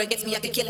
Either gets me I could kill us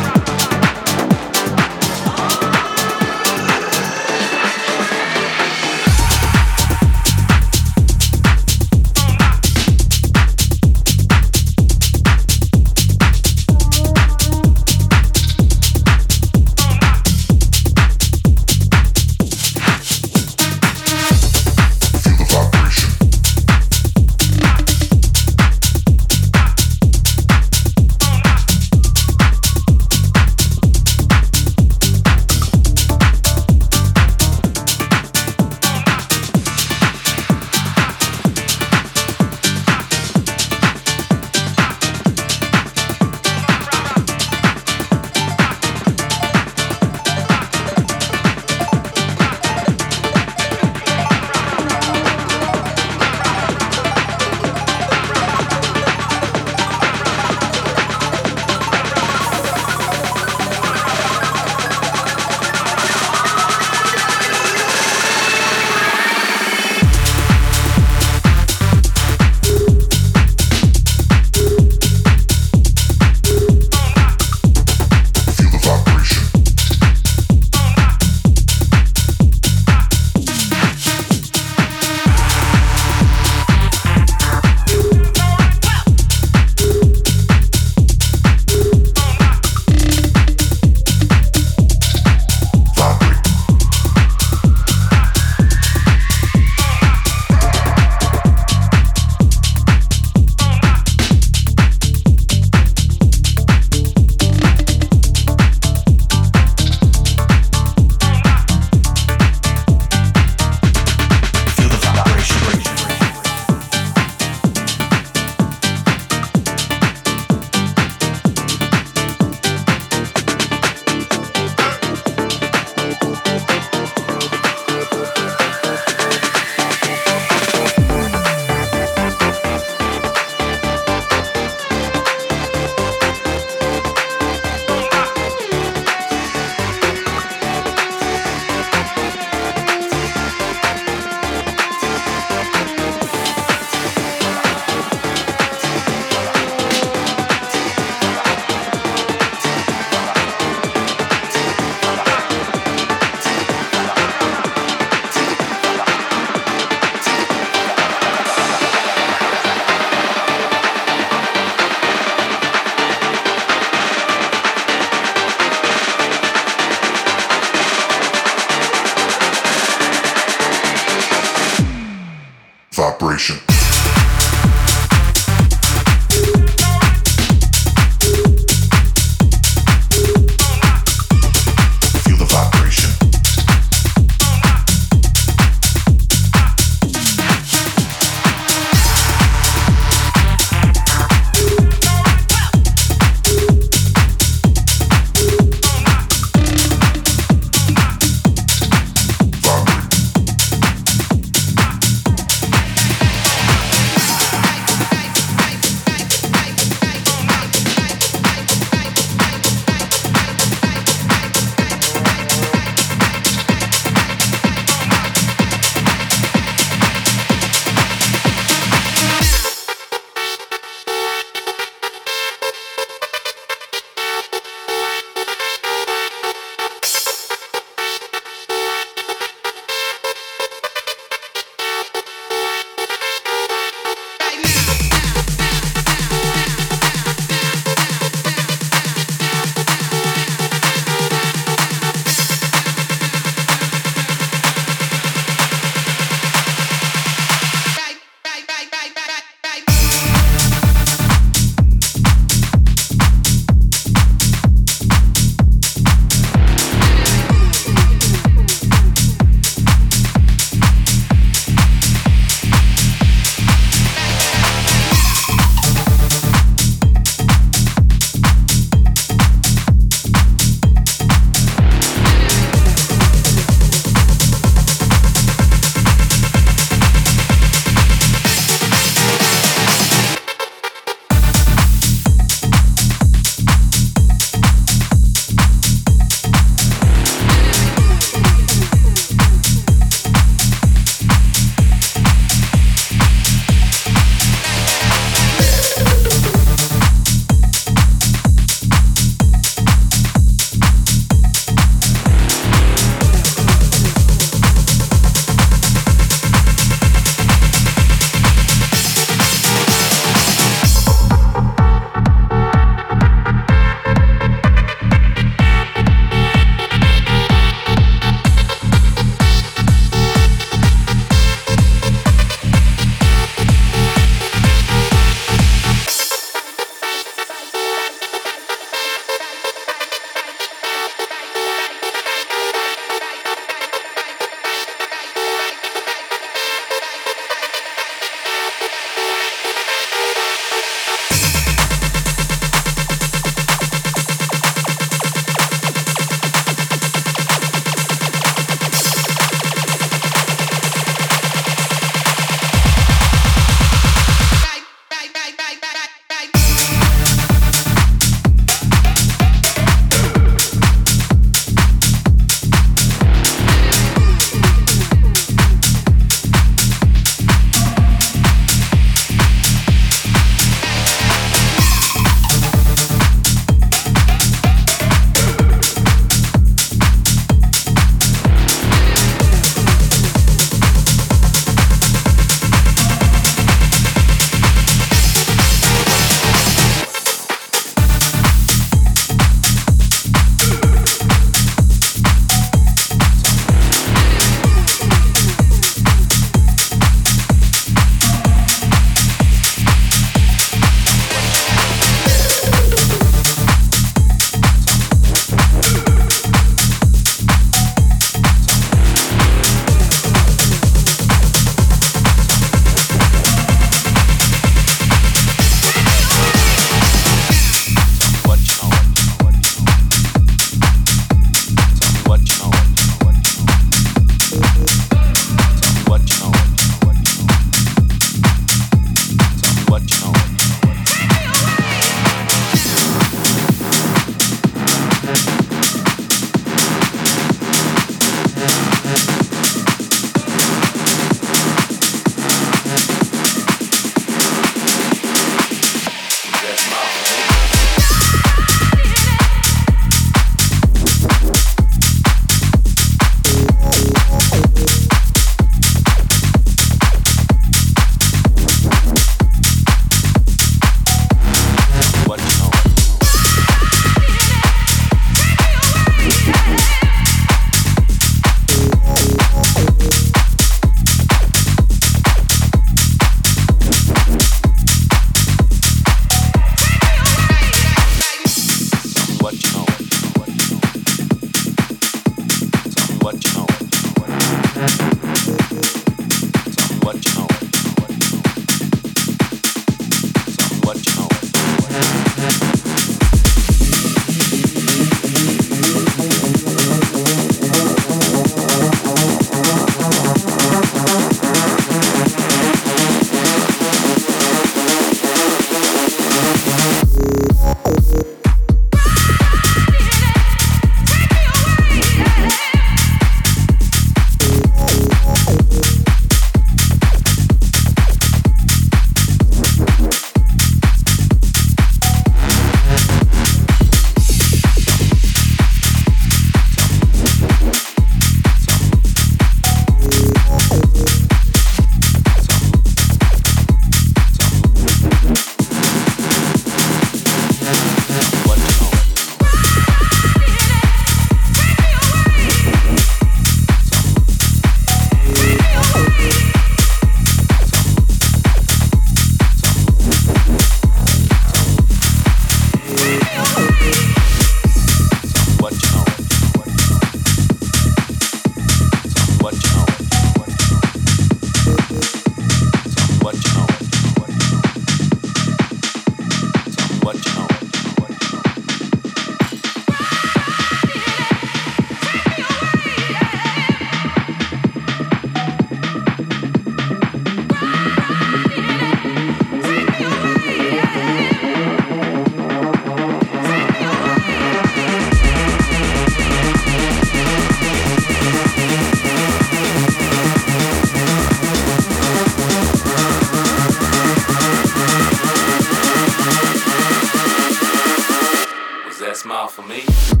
Smile for me.